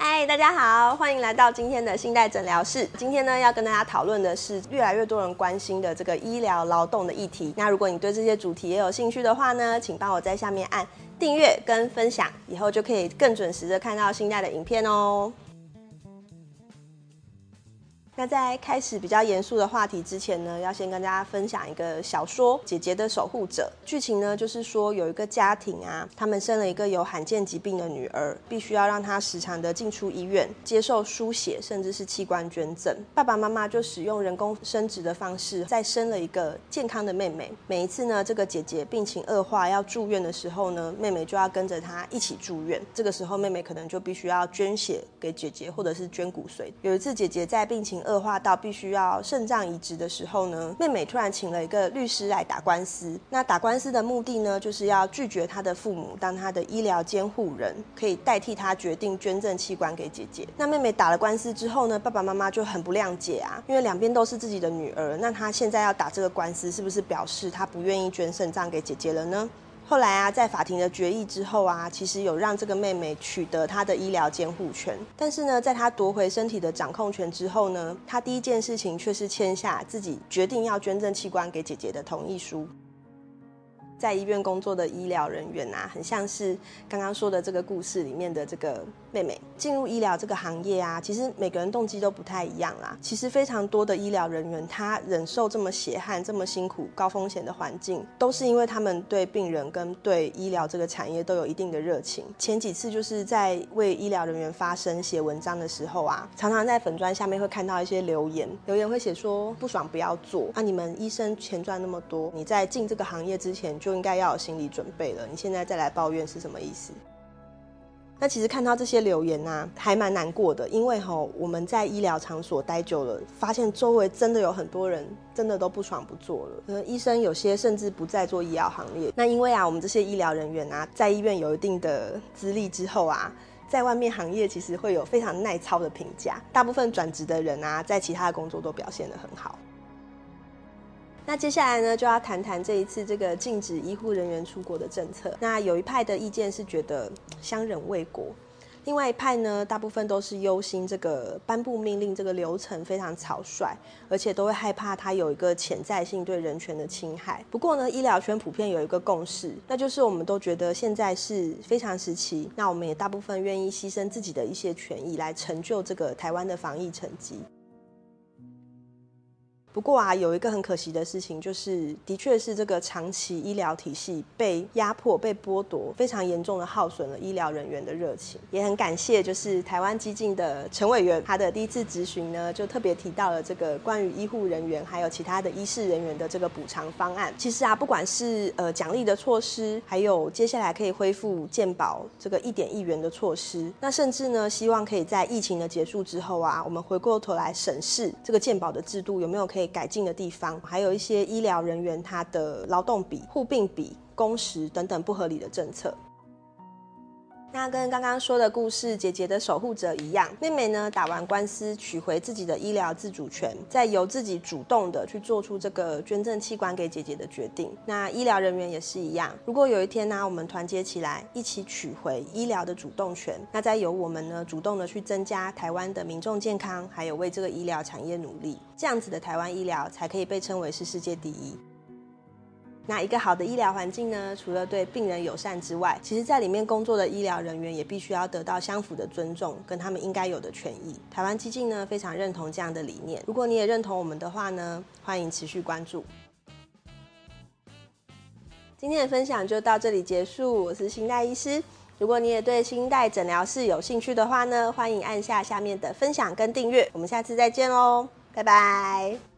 嗨，大家好，欢迎来到今天的信贷诊疗室。今天呢，要跟大家讨论的是越来越多人关心的这个医疗劳动的议题。那如果你对这些主题也有兴趣的话呢，请帮我在下面按订阅跟分享，以后就可以更准时的看到信贷的影片哦。那在开始比较严肃的话题之前呢，要先跟大家分享一个小说《姐姐的守护者》。剧情呢，就是说有一个家庭啊，他们生了一个有罕见疾病的女儿，必须要让她时常的进出医院接受输血，甚至是器官捐赠。爸爸妈妈就使用人工生殖的方式，再生了一个健康的妹妹。每一次呢，这个姐姐病情恶化要住院的时候呢，妹妹就要跟着她一起住院。这个时候，妹妹可能就必须要捐血给姐姐，或者是捐骨髓。有一次，姐姐在病情恶化到必须要肾脏移植的时候呢，妹妹突然请了一个律师来打官司。那打官司的目的呢，就是要拒绝她的父母当她的医疗监护人，可以代替她决定捐赠器官给姐姐。那妹妹打了官司之后呢，爸爸妈妈就很不谅解啊，因为两边都是自己的女儿，那她现在要打这个官司，是不是表示她不愿意捐肾脏给姐姐了呢？后来啊，在法庭的决议之后啊，其实有让这个妹妹取得她的医疗监护权。但是呢，在她夺回身体的掌控权之后呢，她第一件事情却是签下自己决定要捐赠器官给姐姐的同意书。在医院工作的医疗人员啊，很像是刚刚说的这个故事里面的这个妹妹。进入医疗这个行业啊，其实每个人动机都不太一样啦。其实非常多的医疗人员，他忍受这么血汗、这么辛苦、高风险的环境，都是因为他们对病人跟对医疗这个产业都有一定的热情。前几次就是在为医疗人员发声、写文章的时候啊，常常在粉砖下面会看到一些留言，留言会写说不爽不要做啊！你们医生钱赚那么多，你在进这个行业之前就就应该要有心理准备了。你现在再来抱怨是什么意思？那其实看到这些留言啊，还蛮难过的，因为吼我们在医疗场所待久了，发现周围真的有很多人真的都不爽不做了。呃，医生有些甚至不再做医疗行业。那因为啊，我们这些医疗人员啊，在医院有一定的资历之后啊，在外面行业其实会有非常耐操的评价。大部分转职的人啊，在其他的工作都表现得很好。那接下来呢，就要谈谈这一次这个禁止医护人员出国的政策。那有一派的意见是觉得相忍为国，另外一派呢，大部分都是忧心这个颁布命令这个流程非常草率，而且都会害怕它有一个潜在性对人权的侵害。不过呢，医疗圈普遍有一个共识，那就是我们都觉得现在是非常时期，那我们也大部分愿意牺牲自己的一些权益来成就这个台湾的防疫成绩。不过啊，有一个很可惜的事情，就是的确是这个长期医疗体系被压迫、被剥夺，非常严重的耗损了医疗人员的热情。也很感谢，就是台湾激进的陈委员，他的第一次质询呢，就特别提到了这个关于医护人员还有其他的医事人员的这个补偿方案。其实啊，不管是呃奖励的措施，还有接下来可以恢复健保这个一点一元的措施，那甚至呢，希望可以在疫情的结束之后啊，我们回过头来审视这个健保的制度有没有可以。被改进的地方，还有一些医疗人员他的劳动比、护病比、工时等等不合理的政策。那跟刚刚说的故事《姐姐的守护者》一样，妹妹呢打完官司取回自己的医疗自主权，再由自己主动的去做出这个捐赠器官给姐姐的决定。那医疗人员也是一样，如果有一天呢，我们团结起来，一起取回医疗的主动权，那再由我们呢主动的去增加台湾的民众健康，还有为这个医疗产业努力，这样子的台湾医疗才可以被称为是世界第一。那一个好的医疗环境呢，除了对病人友善之外，其实在里面工作的医疗人员也必须要得到相符的尊重，跟他们应该有的权益。台湾基金呢非常认同这样的理念。如果你也认同我们的话呢，欢迎持续关注。今天的分享就到这里结束，我是新代医师。如果你也对新代诊疗室有兴趣的话呢，欢迎按下下面的分享跟订阅。我们下次再见喽，拜拜。